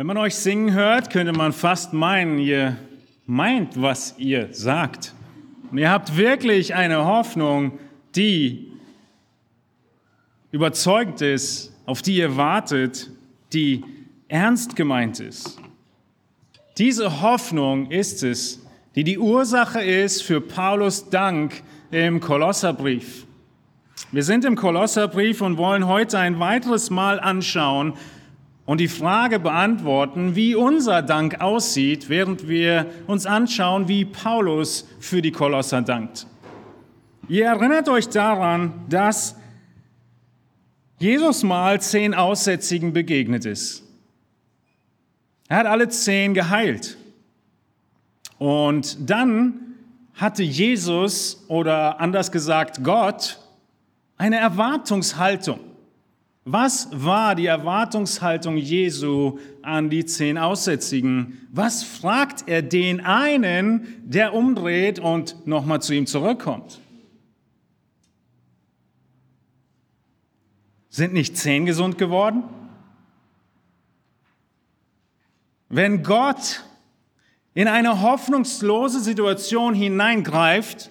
Wenn man euch singen hört, könnte man fast meinen, ihr meint, was ihr sagt. Und ihr habt wirklich eine Hoffnung, die überzeugt ist, auf die ihr wartet, die ernst gemeint ist. Diese Hoffnung ist es, die die Ursache ist für Paulus Dank im Kolosserbrief. Wir sind im Kolosserbrief und wollen heute ein weiteres Mal anschauen und die Frage beantworten, wie unser Dank aussieht, während wir uns anschauen, wie Paulus für die Kolosser dankt. Ihr erinnert euch daran, dass Jesus mal zehn Aussätzigen begegnet ist. Er hat alle zehn geheilt. Und dann hatte Jesus oder anders gesagt Gott eine Erwartungshaltung. Was war die Erwartungshaltung Jesu an die zehn Aussätzigen? Was fragt er den einen, der umdreht und nochmal zu ihm zurückkommt? Sind nicht zehn gesund geworden? Wenn Gott in eine hoffnungslose Situation hineingreift,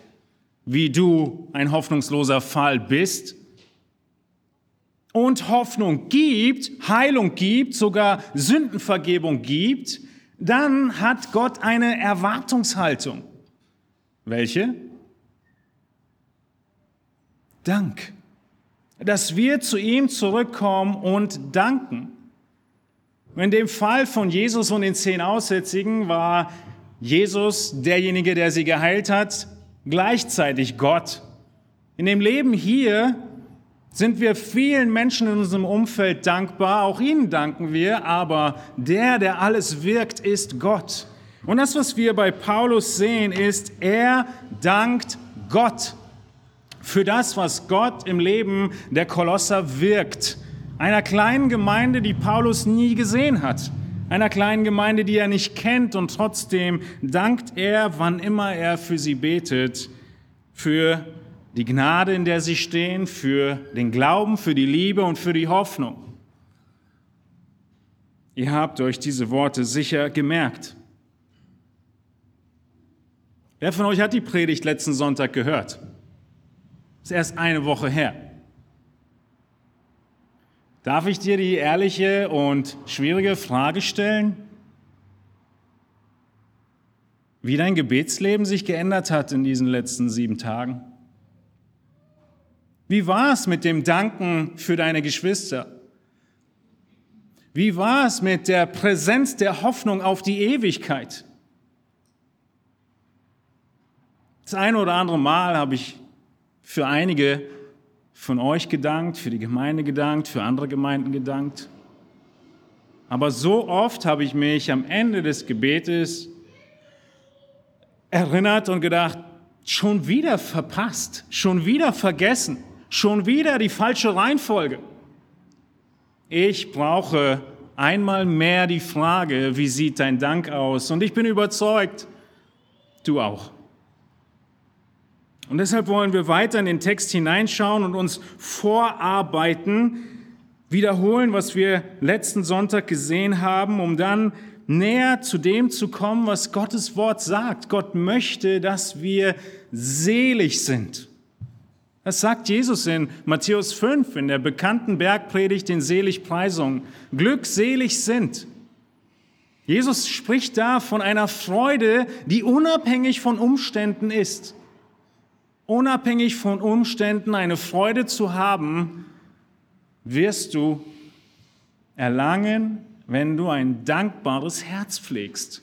wie du ein hoffnungsloser Fall bist, und Hoffnung gibt, Heilung gibt, sogar Sündenvergebung gibt, dann hat Gott eine Erwartungshaltung. Welche? Dank. Dass wir zu ihm zurückkommen und danken. In dem Fall von Jesus und den zehn Aussätzigen war Jesus derjenige, der sie geheilt hat, gleichzeitig Gott. In dem Leben hier sind wir vielen Menschen in unserem Umfeld dankbar, auch ihnen danken wir, aber der, der alles wirkt, ist Gott. Und das, was wir bei Paulus sehen, ist, er dankt Gott für das, was Gott im Leben der Kolosser wirkt. Einer kleinen Gemeinde, die Paulus nie gesehen hat. Einer kleinen Gemeinde, die er nicht kennt und trotzdem dankt er, wann immer er für sie betet, für die Gnade, in der sie stehen, für den Glauben, für die Liebe und für die Hoffnung. Ihr habt euch diese Worte sicher gemerkt. Wer von euch hat die Predigt letzten Sonntag gehört? Ist erst eine Woche her. Darf ich dir die ehrliche und schwierige Frage stellen, wie dein Gebetsleben sich geändert hat in diesen letzten sieben Tagen? Wie war es mit dem Danken für deine Geschwister? Wie war es mit der Präsenz der Hoffnung auf die Ewigkeit? Das eine oder andere Mal habe ich für einige von euch gedankt, für die Gemeinde gedankt, für andere Gemeinden gedankt. Aber so oft habe ich mich am Ende des Gebetes erinnert und gedacht, schon wieder verpasst, schon wieder vergessen. Schon wieder die falsche Reihenfolge. Ich brauche einmal mehr die Frage, wie sieht dein Dank aus? Und ich bin überzeugt, du auch. Und deshalb wollen wir weiter in den Text hineinschauen und uns vorarbeiten, wiederholen, was wir letzten Sonntag gesehen haben, um dann näher zu dem zu kommen, was Gottes Wort sagt. Gott möchte, dass wir selig sind. Das sagt Jesus in Matthäus 5 in der bekannten Bergpredigt den Seligpreisungen. Glückselig sind. Jesus spricht da von einer Freude, die unabhängig von Umständen ist. Unabhängig von Umständen eine Freude zu haben, wirst du erlangen, wenn du ein dankbares Herz pflegst.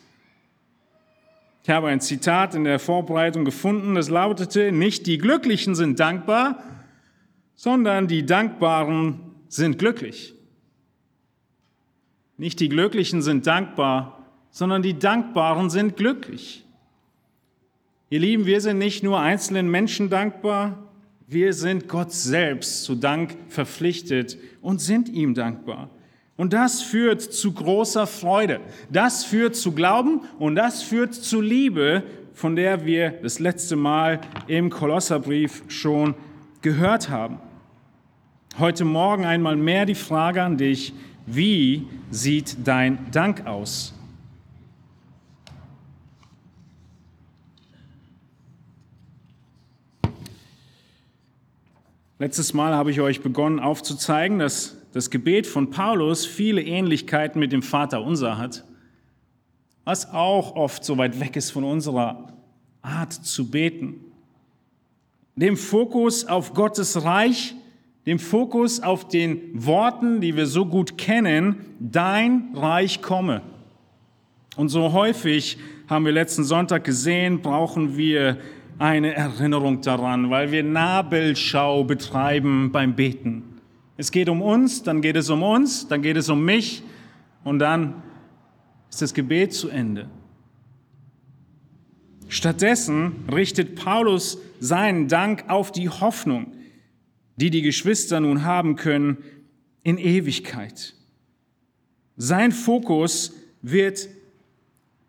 Ich habe ein Zitat in der Vorbereitung gefunden, das lautete, nicht die Glücklichen sind dankbar, sondern die Dankbaren sind glücklich. Nicht die Glücklichen sind dankbar, sondern die Dankbaren sind glücklich. Ihr Lieben, wir sind nicht nur einzelnen Menschen dankbar, wir sind Gott selbst zu Dank verpflichtet und sind ihm dankbar. Und das führt zu großer Freude. Das führt zu Glauben und das führt zu Liebe, von der wir das letzte Mal im Kolosserbrief schon gehört haben. Heute Morgen einmal mehr die Frage an dich, Wie sieht dein Dank aus? Letztes Mal habe ich euch begonnen aufzuzeigen, dass das Gebet von Paulus viele Ähnlichkeiten mit dem Vater unser hat, was auch oft so weit weg ist von unserer Art zu beten. Dem Fokus auf Gottes Reich, dem Fokus auf den Worten, die wir so gut kennen, dein Reich komme. Und so häufig haben wir letzten Sonntag gesehen, brauchen wir eine Erinnerung daran, weil wir Nabelschau betreiben beim Beten. Es geht um uns, dann geht es um uns, dann geht es um mich und dann ist das Gebet zu Ende. Stattdessen richtet Paulus seinen Dank auf die Hoffnung, die die Geschwister nun haben können in Ewigkeit. Sein Fokus wird,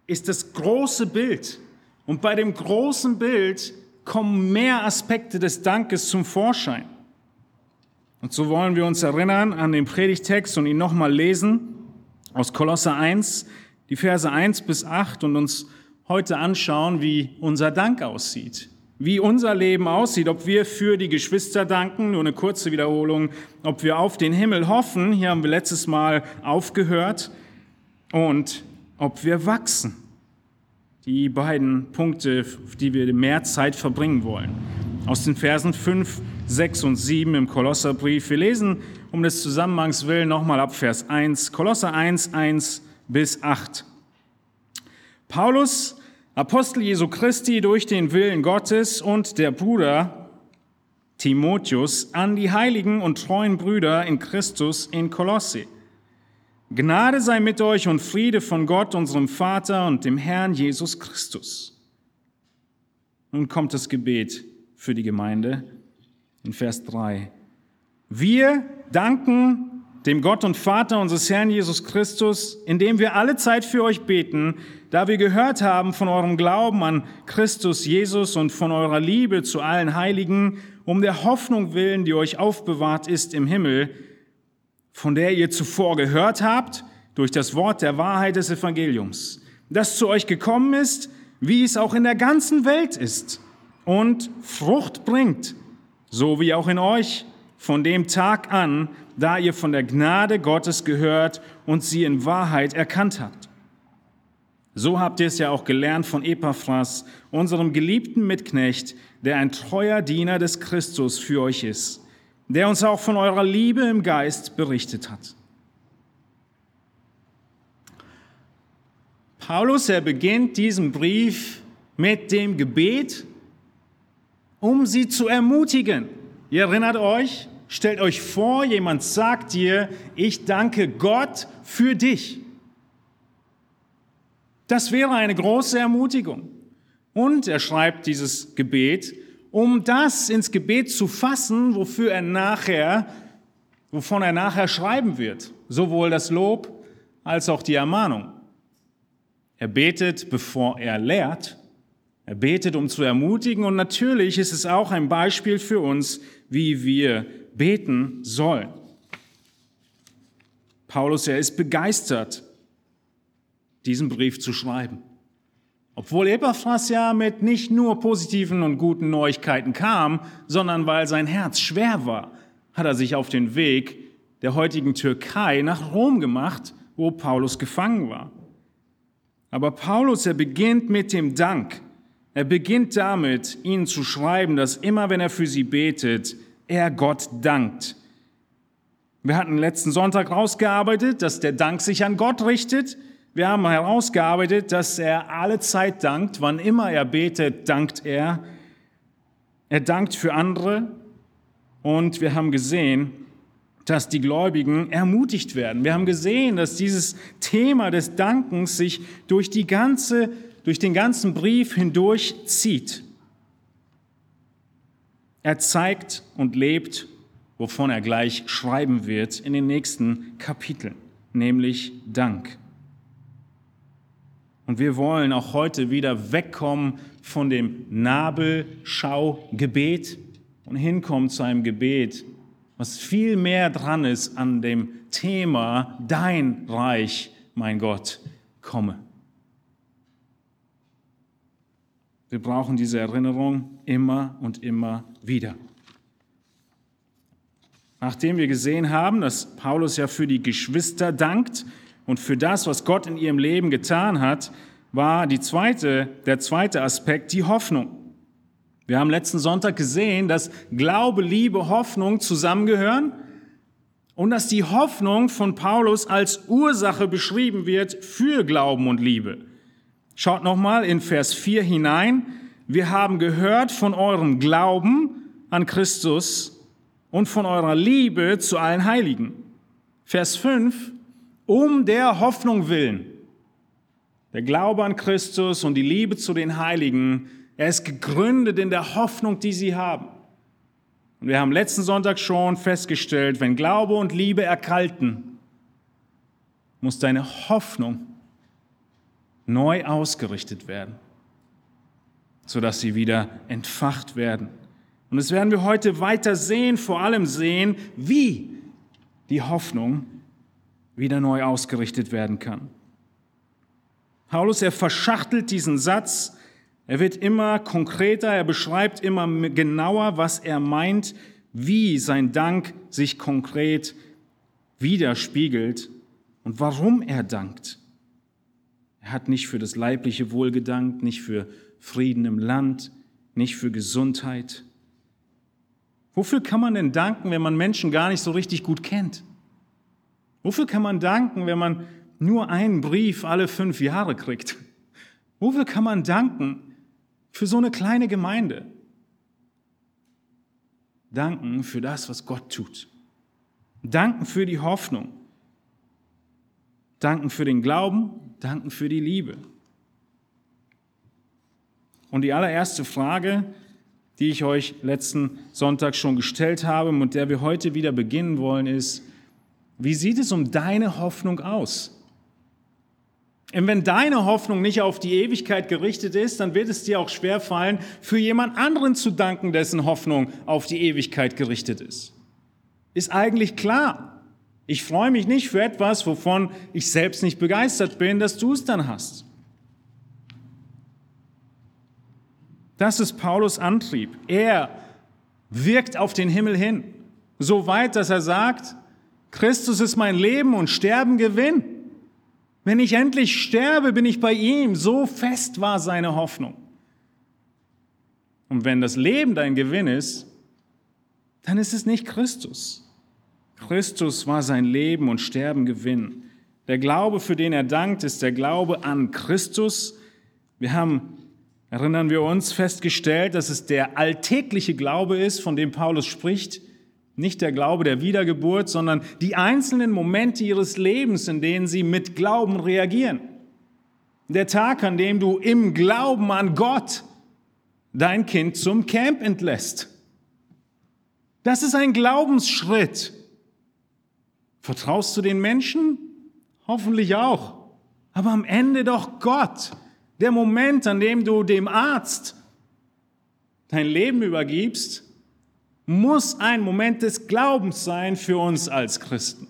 ist das große Bild, und bei dem großen Bild kommen mehr Aspekte des Dankes zum Vorschein. Und so wollen wir uns erinnern an den Predigtext und ihn nochmal lesen aus Kolosser 1, die Verse 1 bis 8 und uns heute anschauen, wie unser Dank aussieht, wie unser Leben aussieht, ob wir für die Geschwister danken, nur eine kurze Wiederholung, ob wir auf den Himmel hoffen, hier haben wir letztes Mal aufgehört, und ob wir wachsen die beiden Punkte, auf die wir mehr Zeit verbringen wollen. Aus den Versen 5, 6 und 7 im Kolosserbrief. Wir lesen um des Zusammenhangs willen nochmal ab Vers 1, Kolosser 1, 1 bis 8. Paulus, Apostel Jesu Christi durch den Willen Gottes und der Bruder Timotheus an die heiligen und treuen Brüder in Christus in Kolosse Gnade sei mit euch und Friede von Gott, unserem Vater und dem Herrn Jesus Christus. Nun kommt das Gebet für die Gemeinde in Vers 3. Wir danken dem Gott und Vater unseres Herrn Jesus Christus, indem wir alle Zeit für euch beten, da wir gehört haben von eurem Glauben an Christus Jesus und von eurer Liebe zu allen Heiligen, um der Hoffnung willen, die euch aufbewahrt ist im Himmel, von der ihr zuvor gehört habt, durch das Wort der Wahrheit des Evangeliums, das zu euch gekommen ist, wie es auch in der ganzen Welt ist und Frucht bringt, so wie auch in euch von dem Tag an, da ihr von der Gnade Gottes gehört und sie in Wahrheit erkannt habt. So habt ihr es ja auch gelernt von Epaphras, unserem geliebten Mitknecht, der ein treuer Diener des Christus für euch ist der uns auch von eurer Liebe im Geist berichtet hat. Paulus, er beginnt diesen Brief mit dem Gebet, um sie zu ermutigen. Ihr erinnert euch, stellt euch vor, jemand sagt dir, ich danke Gott für dich. Das wäre eine große Ermutigung. Und er schreibt dieses Gebet, um das ins Gebet zu fassen, wofür er nachher, wovon er nachher schreiben wird. Sowohl das Lob als auch die Ermahnung. Er betet, bevor er lehrt. Er betet, um zu ermutigen. Und natürlich ist es auch ein Beispiel für uns, wie wir beten sollen. Paulus, er ist begeistert, diesen Brief zu schreiben. Obwohl Epaphras ja mit nicht nur positiven und guten Neuigkeiten kam, sondern weil sein Herz schwer war, hat er sich auf den Weg der heutigen Türkei nach Rom gemacht, wo Paulus gefangen war. Aber Paulus, er beginnt mit dem Dank. Er beginnt damit, ihnen zu schreiben, dass immer wenn er für sie betet, er Gott dankt. Wir hatten letzten Sonntag rausgearbeitet, dass der Dank sich an Gott richtet, wir haben herausgearbeitet, dass er alle Zeit dankt. Wann immer er betet, dankt er. Er dankt für andere. Und wir haben gesehen, dass die Gläubigen ermutigt werden. Wir haben gesehen, dass dieses Thema des Dankens sich durch, die ganze, durch den ganzen Brief hindurch zieht. Er zeigt und lebt, wovon er gleich schreiben wird in den nächsten Kapiteln, nämlich Dank. Und wir wollen auch heute wieder wegkommen von dem Nabelschau-Gebet und hinkommen zu einem Gebet, was viel mehr dran ist an dem Thema, dein Reich, mein Gott, komme. Wir brauchen diese Erinnerung immer und immer wieder. Nachdem wir gesehen haben, dass Paulus ja für die Geschwister dankt und für das, was Gott in ihrem Leben getan hat, war die zweite, der zweite Aspekt die Hoffnung. Wir haben letzten Sonntag gesehen, dass Glaube, Liebe, Hoffnung zusammengehören und dass die Hoffnung von Paulus als Ursache beschrieben wird für Glauben und Liebe. Schaut nochmal in Vers 4 hinein. Wir haben gehört von eurem Glauben an Christus und von eurer Liebe zu allen Heiligen. Vers 5. Um der Hoffnung willen. Der Glaube an Christus und die Liebe zu den Heiligen er ist gegründet in der Hoffnung, die sie haben. Und wir haben letzten Sonntag schon festgestellt, wenn Glaube und Liebe erkalten, muss deine Hoffnung neu ausgerichtet werden, sodass sie wieder entfacht werden. Und das werden wir heute weiter sehen, vor allem sehen, wie die Hoffnung wieder neu ausgerichtet werden kann. Paulus, er verschachtelt diesen Satz er wird immer konkreter, er beschreibt immer genauer, was er meint, wie sein Dank sich konkret widerspiegelt und warum er dankt. Er hat nicht für das leibliche Wohl gedankt, nicht für Frieden im Land, nicht für Gesundheit. Wofür kann man denn danken, wenn man Menschen gar nicht so richtig gut kennt? Wofür kann man danken, wenn man nur einen Brief alle fünf Jahre kriegt? Wofür kann man danken, für so eine kleine Gemeinde. Danken für das, was Gott tut. Danken für die Hoffnung. Danken für den Glauben. Danken für die Liebe. Und die allererste Frage, die ich euch letzten Sonntag schon gestellt habe und mit der wir heute wieder beginnen wollen, ist, wie sieht es um deine Hoffnung aus? Und wenn deine Hoffnung nicht auf die Ewigkeit gerichtet ist, dann wird es dir auch schwer fallen, für jemand anderen zu danken, dessen Hoffnung auf die Ewigkeit gerichtet ist. Ist eigentlich klar. Ich freue mich nicht für etwas, wovon ich selbst nicht begeistert bin, dass du es dann hast. Das ist Paulus Antrieb. Er wirkt auf den Himmel hin, so weit, dass er sagt, Christus ist mein Leben und Sterben Gewinn. Wenn ich endlich sterbe, bin ich bei ihm. So fest war seine Hoffnung. Und wenn das Leben dein Gewinn ist, dann ist es nicht Christus. Christus war sein Leben und Sterben Gewinn. Der Glaube, für den er dankt, ist der Glaube an Christus. Wir haben, erinnern wir uns, festgestellt, dass es der alltägliche Glaube ist, von dem Paulus spricht, nicht der Glaube der Wiedergeburt, sondern die einzelnen Momente ihres Lebens, in denen sie mit Glauben reagieren. Der Tag, an dem du im Glauben an Gott dein Kind zum Camp entlässt. Das ist ein Glaubensschritt. Vertraust du den Menschen? Hoffentlich auch. Aber am Ende doch Gott. Der Moment, an dem du dem Arzt dein Leben übergibst muss ein Moment des Glaubens sein für uns als Christen.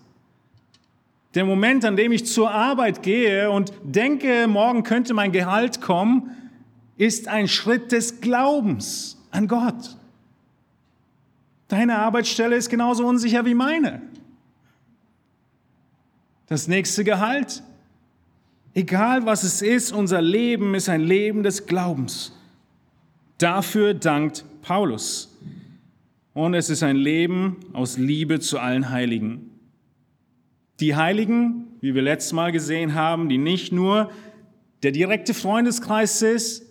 Der Moment, an dem ich zur Arbeit gehe und denke, morgen könnte mein Gehalt kommen, ist ein Schritt des Glaubens an Gott. Deine Arbeitsstelle ist genauso unsicher wie meine. Das nächste Gehalt, egal was es ist, unser Leben ist ein Leben des Glaubens. Dafür dankt Paulus und es ist ein Leben aus Liebe zu allen Heiligen. Die Heiligen, wie wir letztes Mal gesehen haben, die nicht nur der direkte Freundeskreis ist,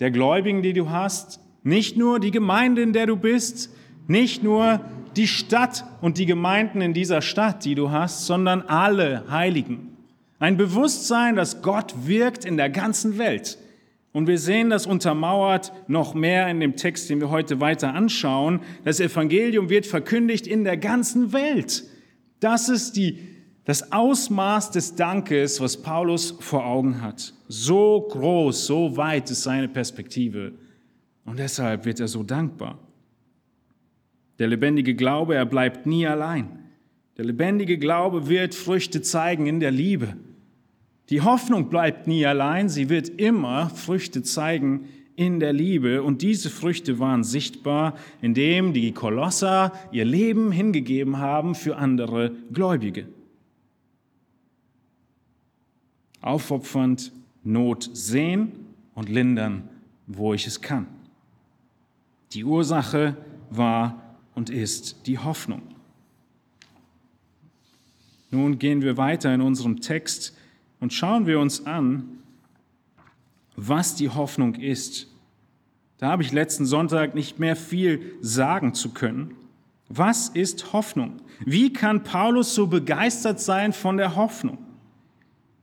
der Gläubigen, die du hast, nicht nur die Gemeinde, in der du bist, nicht nur die Stadt und die Gemeinden in dieser Stadt, die du hast, sondern alle Heiligen. Ein Bewusstsein, dass Gott wirkt in der ganzen Welt und wir sehen das untermauert noch mehr in dem Text, den wir heute weiter anschauen. Das Evangelium wird verkündigt in der ganzen Welt. Das ist die, das Ausmaß des Dankes, was Paulus vor Augen hat. So groß, so weit ist seine Perspektive. Und deshalb wird er so dankbar. Der lebendige Glaube, er bleibt nie allein. Der lebendige Glaube wird Früchte zeigen in der Liebe. Die Hoffnung bleibt nie allein, sie wird immer Früchte zeigen in der Liebe. Und diese Früchte waren sichtbar, indem die Kolosser ihr Leben hingegeben haben für andere Gläubige. Aufopfernd Not sehen und lindern, wo ich es kann. Die Ursache war und ist die Hoffnung. Nun gehen wir weiter in unserem Text und schauen wir uns an, was die Hoffnung ist. Da habe ich letzten Sonntag nicht mehr viel sagen zu können. Was ist Hoffnung? Wie kann Paulus so begeistert sein von der Hoffnung?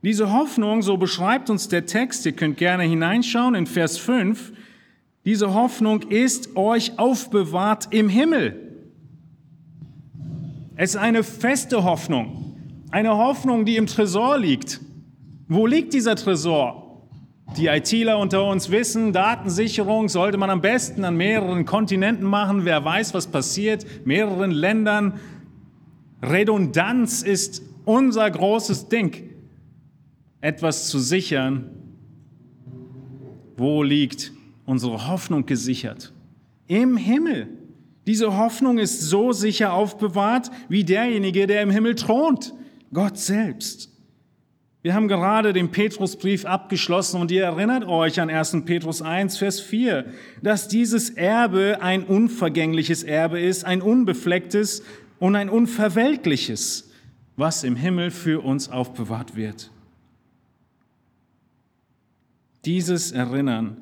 Diese Hoffnung, so beschreibt uns der Text, ihr könnt gerne hineinschauen in Vers 5, diese Hoffnung ist euch aufbewahrt im Himmel. Es ist eine feste Hoffnung, eine Hoffnung, die im Tresor liegt. Wo liegt dieser Tresor? Die ITler unter uns wissen, Datensicherung sollte man am besten an mehreren Kontinenten machen. Wer weiß, was passiert, mehreren Ländern. Redundanz ist unser großes Ding, etwas zu sichern. Wo liegt unsere Hoffnung gesichert? Im Himmel. Diese Hoffnung ist so sicher aufbewahrt wie derjenige, der im Himmel thront, Gott selbst. Wir haben gerade den Petrusbrief abgeschlossen und ihr erinnert euch an 1. Petrus 1, Vers 4, dass dieses Erbe ein unvergängliches Erbe ist, ein unbeflecktes und ein unverwelkliches, was im Himmel für uns aufbewahrt wird. Dieses Erinnern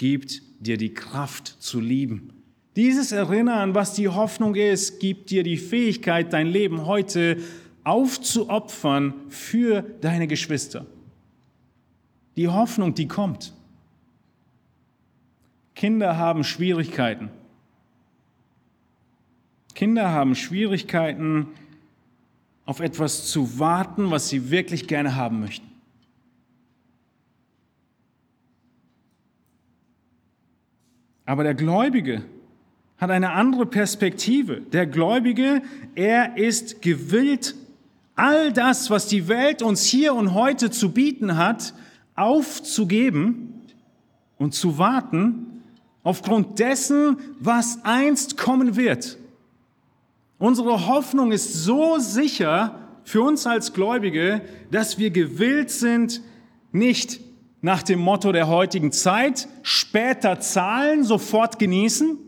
gibt dir die Kraft zu lieben. Dieses Erinnern, was die Hoffnung ist, gibt dir die Fähigkeit, dein Leben heute aufzuopfern für deine Geschwister. Die Hoffnung, die kommt. Kinder haben Schwierigkeiten. Kinder haben Schwierigkeiten, auf etwas zu warten, was sie wirklich gerne haben möchten. Aber der Gläubige hat eine andere Perspektive. Der Gläubige, er ist gewillt, all das, was die Welt uns hier und heute zu bieten hat, aufzugeben und zu warten aufgrund dessen, was einst kommen wird. Unsere Hoffnung ist so sicher für uns als Gläubige, dass wir gewillt sind, nicht nach dem Motto der heutigen Zeit, später zahlen, sofort genießen,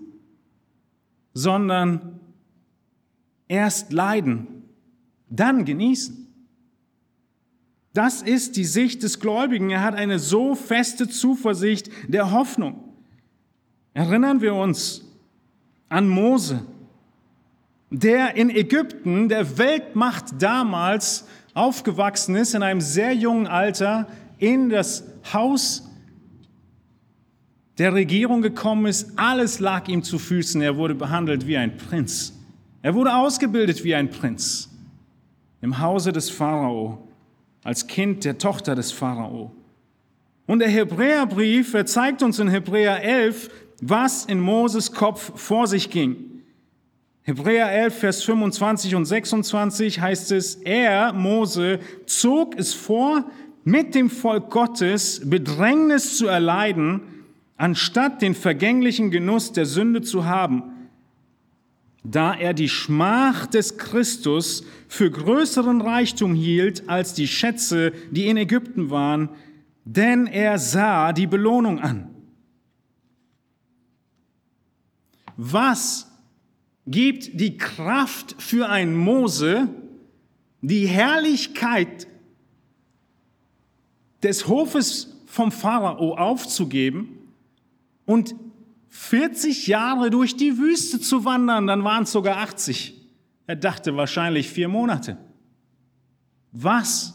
sondern erst leiden dann genießen. Das ist die Sicht des Gläubigen. Er hat eine so feste Zuversicht der Hoffnung. Erinnern wir uns an Mose, der in Ägypten, der Weltmacht damals, aufgewachsen ist, in einem sehr jungen Alter, in das Haus der Regierung gekommen ist. Alles lag ihm zu Füßen. Er wurde behandelt wie ein Prinz. Er wurde ausgebildet wie ein Prinz im Hause des Pharao, als Kind der Tochter des Pharao. Und der Hebräerbrief, er zeigt uns in Hebräer 11, was in Moses Kopf vor sich ging. Hebräer 11, Vers 25 und 26 heißt es, er, Mose, zog es vor, mit dem Volk Gottes Bedrängnis zu erleiden, anstatt den vergänglichen Genuss der Sünde zu haben da er die Schmach des Christus für größeren Reichtum hielt als die Schätze, die in Ägypten waren, denn er sah die Belohnung an. Was gibt die Kraft für ein Mose, die Herrlichkeit des Hofes vom Pharao aufzugeben und 40 Jahre durch die Wüste zu wandern, dann waren es sogar 80. Er dachte wahrscheinlich vier Monate. Was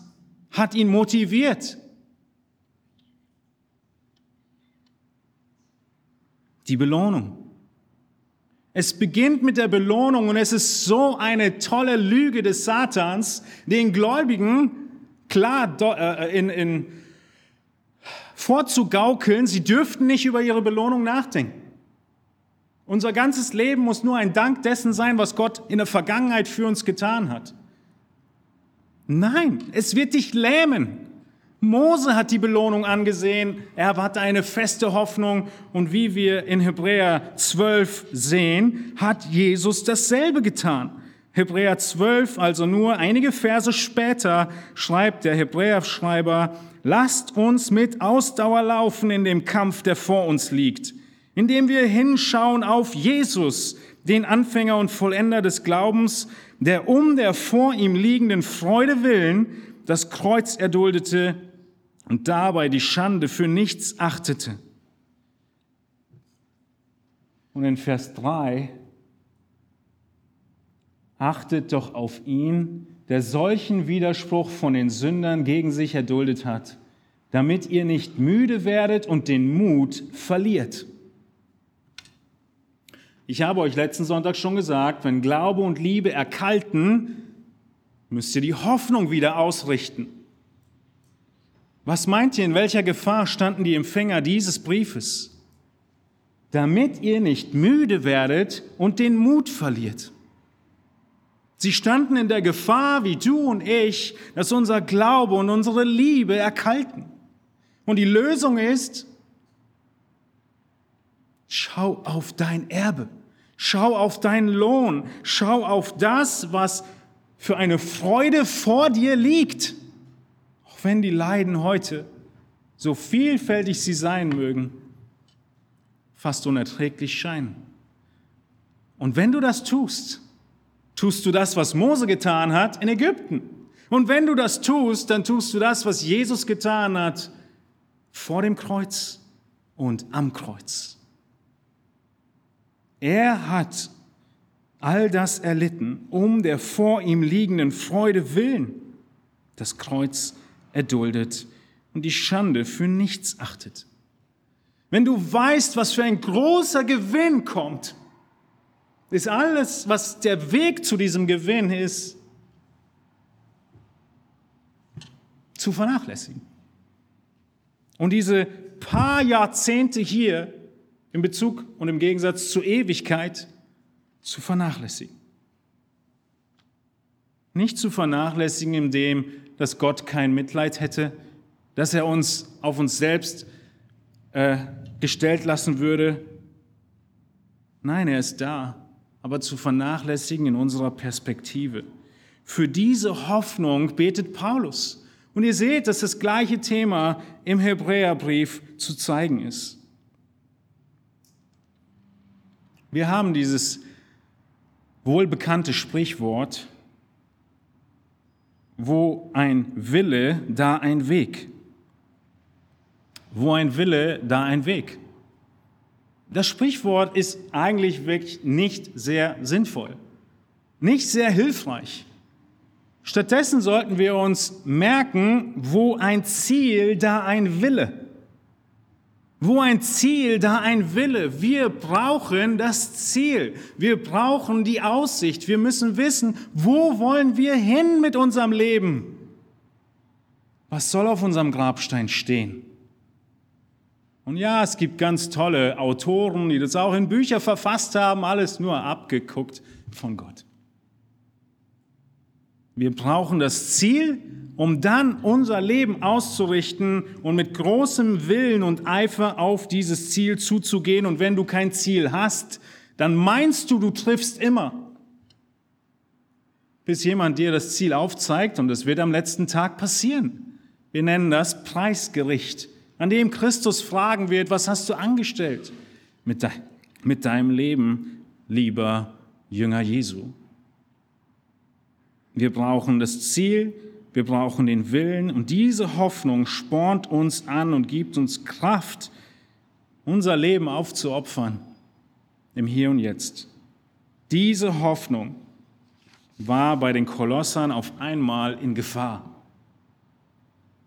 hat ihn motiviert? Die Belohnung. Es beginnt mit der Belohnung und es ist so eine tolle Lüge des Satans, den Gläubigen klar äh, in, in, vorzugaukeln, sie dürften nicht über ihre Belohnung nachdenken. Unser ganzes Leben muss nur ein Dank dessen sein, was Gott in der Vergangenheit für uns getan hat. Nein, es wird dich lähmen. Mose hat die Belohnung angesehen, er hatte eine feste Hoffnung und wie wir in Hebräer 12 sehen, hat Jesus dasselbe getan. Hebräer 12, also nur einige Verse später, schreibt der Hebräerschreiber, lasst uns mit Ausdauer laufen in dem Kampf, der vor uns liegt, indem wir hinschauen auf Jesus, den Anfänger und Vollender des Glaubens, der um der vor ihm liegenden Freude willen das Kreuz erduldete und dabei die Schande für nichts achtete. Und in Vers 3, achtet doch auf ihn, der solchen Widerspruch von den Sündern gegen sich erduldet hat, damit ihr nicht müde werdet und den Mut verliert. Ich habe euch letzten Sonntag schon gesagt, wenn Glaube und Liebe erkalten, müsst ihr die Hoffnung wieder ausrichten. Was meint ihr, in welcher Gefahr standen die Empfänger dieses Briefes? Damit ihr nicht müde werdet und den Mut verliert. Sie standen in der Gefahr, wie du und ich, dass unser Glaube und unsere Liebe erkalten. Und die Lösung ist, schau auf dein Erbe, schau auf deinen Lohn, schau auf das, was für eine Freude vor dir liegt auch wenn die Leiden heute, so vielfältig sie sein mögen, fast unerträglich scheinen. Und wenn du das tust, tust du das, was Mose getan hat in Ägypten. Und wenn du das tust, dann tust du das, was Jesus getan hat vor dem Kreuz und am Kreuz. Er hat all das erlitten, um der vor ihm liegenden Freude willen. Das Kreuz erduldet und die Schande für nichts achtet. Wenn du weißt, was für ein großer Gewinn kommt, ist alles, was der Weg zu diesem Gewinn ist, zu vernachlässigen. Und diese paar Jahrzehnte hier in Bezug und im Gegensatz zur Ewigkeit zu vernachlässigen. Nicht zu vernachlässigen, indem dass Gott kein Mitleid hätte, dass er uns auf uns selbst äh, gestellt lassen würde. Nein, er ist da, aber zu vernachlässigen in unserer Perspektive. Für diese Hoffnung betet Paulus. Und ihr seht, dass das gleiche Thema im Hebräerbrief zu zeigen ist. Wir haben dieses wohlbekannte Sprichwort, wo ein Wille, da ein Weg. Wo ein Wille, da ein Weg. Das Sprichwort ist eigentlich wirklich nicht sehr sinnvoll, nicht sehr hilfreich. Stattdessen sollten wir uns merken, wo ein Ziel, da ein Wille. Wo ein Ziel, da ein Wille. Wir brauchen das Ziel. Wir brauchen die Aussicht. Wir müssen wissen, wo wollen wir hin mit unserem Leben? Was soll auf unserem Grabstein stehen? Und ja, es gibt ganz tolle Autoren, die das auch in Bücher verfasst haben, alles nur abgeguckt von Gott. Wir brauchen das Ziel um dann unser Leben auszurichten und mit großem Willen und Eifer auf dieses Ziel zuzugehen. Und wenn du kein Ziel hast, dann meinst du, du triffst immer. Bis jemand dir das Ziel aufzeigt und es wird am letzten Tag passieren. Wir nennen das Preisgericht, an dem Christus fragen wird, was hast du angestellt mit, de mit deinem Leben, lieber Jünger Jesu? Wir brauchen das Ziel, wir brauchen den Willen und diese Hoffnung spornt uns an und gibt uns Kraft, unser Leben aufzuopfern im Hier und Jetzt. Diese Hoffnung war bei den Kolossern auf einmal in Gefahr.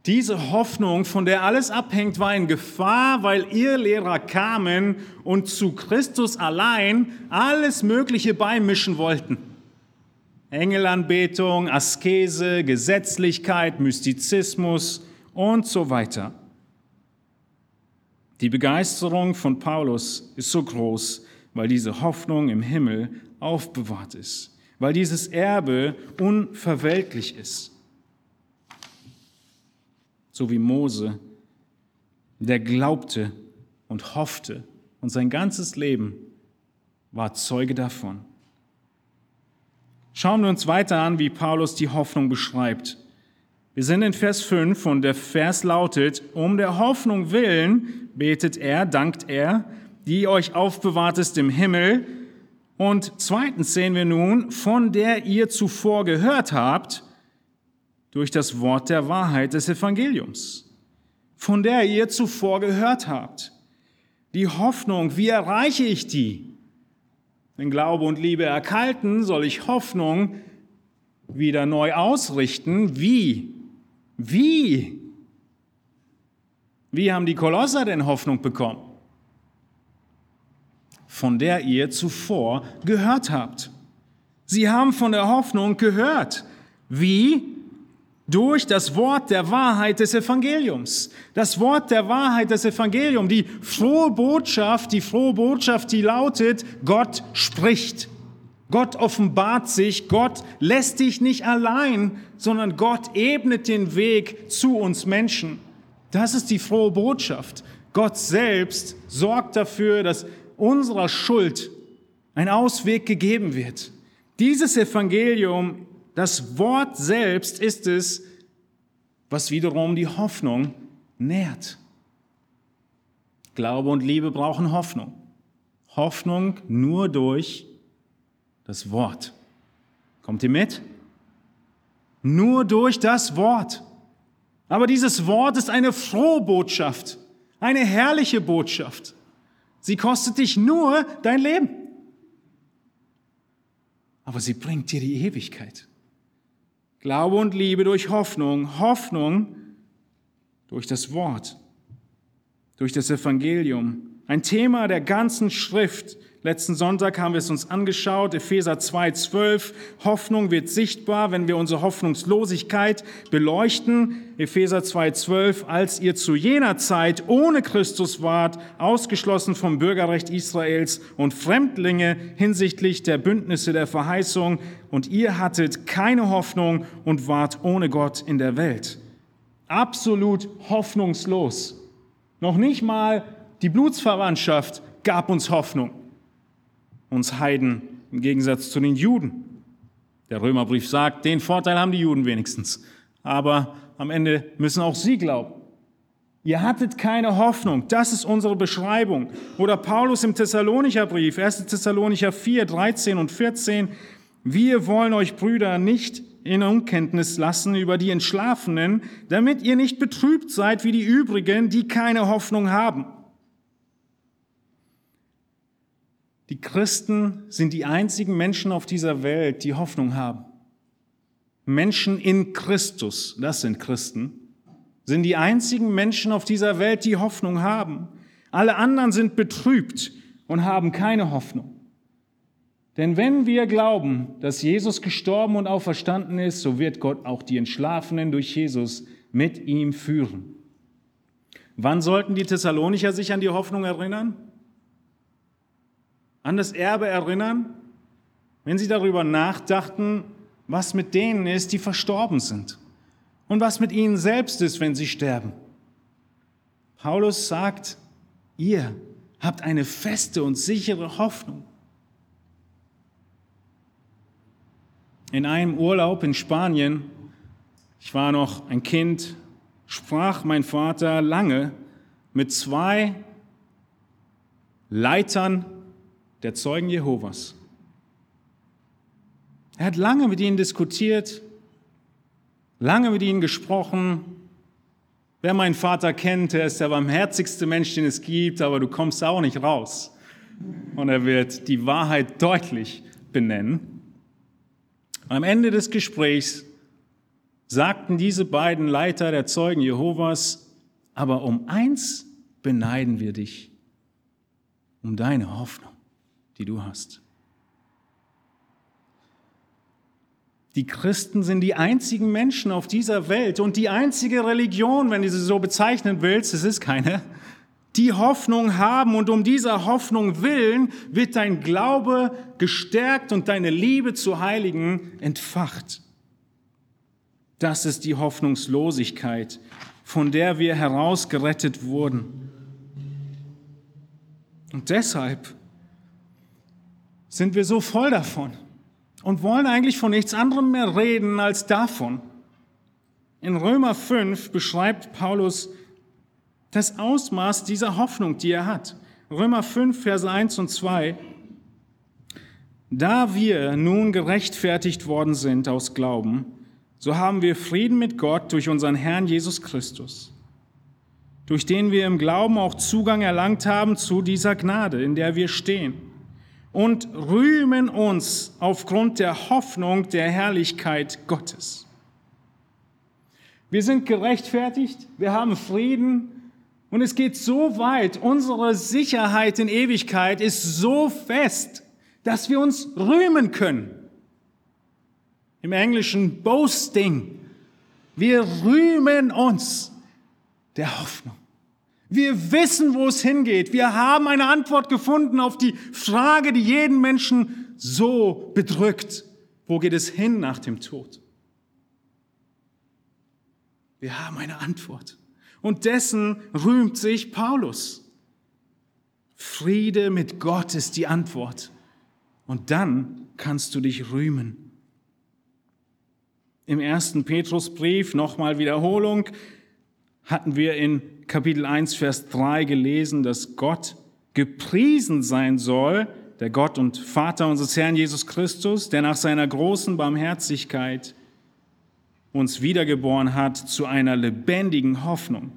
Diese Hoffnung, von der alles abhängt, war in Gefahr, weil ihr Lehrer kamen und zu Christus allein alles Mögliche beimischen wollten. Engelanbetung, Askese, Gesetzlichkeit, Mystizismus und so weiter. Die Begeisterung von Paulus ist so groß, weil diese Hoffnung im Himmel aufbewahrt ist, weil dieses Erbe unverweltlich ist. So wie Mose, der glaubte und hoffte und sein ganzes Leben war Zeuge davon. Schauen wir uns weiter an, wie Paulus die Hoffnung beschreibt. Wir sind in Vers 5 und der Vers lautet, um der Hoffnung willen betet er, dankt er, die euch aufbewahrt ist im Himmel. Und zweitens sehen wir nun, von der ihr zuvor gehört habt, durch das Wort der Wahrheit des Evangeliums. Von der ihr zuvor gehört habt. Die Hoffnung, wie erreiche ich die? Wenn Glaube und Liebe erkalten, soll ich Hoffnung wieder neu ausrichten. Wie? Wie? Wie haben die Kolosser denn Hoffnung bekommen? Von der ihr zuvor gehört habt. Sie haben von der Hoffnung gehört. Wie? Durch das Wort der Wahrheit des Evangeliums. Das Wort der Wahrheit des Evangeliums, die frohe Botschaft, die frohe Botschaft, die lautet, Gott spricht. Gott offenbart sich, Gott lässt dich nicht allein, sondern Gott ebnet den Weg zu uns Menschen. Das ist die frohe Botschaft. Gott selbst sorgt dafür, dass unserer Schuld ein Ausweg gegeben wird. Dieses Evangelium, das Wort selbst ist es, was wiederum die Hoffnung nährt. Glaube und Liebe brauchen Hoffnung. Hoffnung nur durch das Wort. Kommt ihr mit? Nur durch das Wort. Aber dieses Wort ist eine frohe Botschaft, eine herrliche Botschaft. Sie kostet dich nur dein Leben. Aber sie bringt dir die Ewigkeit. Glaube und Liebe durch Hoffnung, Hoffnung durch das Wort, durch das Evangelium. Ein Thema der ganzen Schrift Letzten Sonntag haben wir es uns angeschaut, Epheser 2,12. Hoffnung wird sichtbar, wenn wir unsere Hoffnungslosigkeit beleuchten. Epheser 2,12. Als ihr zu jener Zeit ohne Christus wart, ausgeschlossen vom Bürgerrecht Israels und Fremdlinge hinsichtlich der Bündnisse der Verheißung, und ihr hattet keine Hoffnung und wart ohne Gott in der Welt. Absolut hoffnungslos. Noch nicht mal die Blutsverwandtschaft gab uns Hoffnung uns Heiden im Gegensatz zu den Juden. Der Römerbrief sagt, den Vorteil haben die Juden wenigstens. Aber am Ende müssen auch sie glauben. Ihr hattet keine Hoffnung. Das ist unsere Beschreibung. Oder Paulus im Thessalonicher Brief, 1. Thessalonicher 4, 13 und 14. Wir wollen euch Brüder nicht in Unkenntnis lassen über die Entschlafenen, damit ihr nicht betrübt seid wie die übrigen, die keine Hoffnung haben. Die Christen sind die einzigen Menschen auf dieser Welt, die Hoffnung haben. Menschen in Christus, das sind Christen, sind die einzigen Menschen auf dieser Welt, die Hoffnung haben. Alle anderen sind betrübt und haben keine Hoffnung. Denn wenn wir glauben, dass Jesus gestorben und auferstanden ist, so wird Gott auch die Entschlafenen durch Jesus mit ihm führen. Wann sollten die Thessalonicher sich an die Hoffnung erinnern? An das Erbe erinnern, wenn sie darüber nachdachten, was mit denen ist, die verstorben sind und was mit ihnen selbst ist, wenn sie sterben. Paulus sagt, ihr habt eine feste und sichere Hoffnung. In einem Urlaub in Spanien, ich war noch ein Kind, sprach mein Vater lange mit zwei Leitern der Zeugen Jehovas. Er hat lange mit ihnen diskutiert, lange mit ihnen gesprochen. Wer meinen Vater kennt, er ist der barmherzigste Mensch, den es gibt, aber du kommst auch nicht raus. Und er wird die Wahrheit deutlich benennen. Und am Ende des Gesprächs sagten diese beiden Leiter der Zeugen Jehovas, aber um eins beneiden wir dich, um deine Hoffnung die du hast. Die Christen sind die einzigen Menschen auf dieser Welt und die einzige Religion, wenn du sie so bezeichnen willst, es ist keine, die Hoffnung haben und um dieser Hoffnung willen wird dein Glaube gestärkt und deine Liebe zu Heiligen entfacht. Das ist die Hoffnungslosigkeit, von der wir herausgerettet wurden. Und deshalb sind wir so voll davon und wollen eigentlich von nichts anderem mehr reden als davon. In Römer 5 beschreibt Paulus das Ausmaß dieser Hoffnung, die er hat. Römer 5, Vers 1 und 2. Da wir nun gerechtfertigt worden sind aus Glauben, so haben wir Frieden mit Gott durch unseren Herrn Jesus Christus, durch den wir im Glauben auch Zugang erlangt haben zu dieser Gnade, in der wir stehen, und rühmen uns aufgrund der Hoffnung der Herrlichkeit Gottes. Wir sind gerechtfertigt, wir haben Frieden, und es geht so weit, unsere Sicherheit in Ewigkeit ist so fest, dass wir uns rühmen können. Im Englischen boasting. Wir rühmen uns der Hoffnung. Wir wissen, wo es hingeht. Wir haben eine Antwort gefunden auf die Frage, die jeden Menschen so bedrückt. Wo geht es hin nach dem Tod? Wir haben eine Antwort. Und dessen rühmt sich Paulus. Friede mit Gott ist die Antwort. Und dann kannst du dich rühmen. Im ersten Petrusbrief, nochmal Wiederholung, hatten wir in Kapitel 1, Vers 3 gelesen, dass Gott gepriesen sein soll, der Gott und Vater unseres Herrn Jesus Christus, der nach seiner großen Barmherzigkeit uns wiedergeboren hat zu einer lebendigen Hoffnung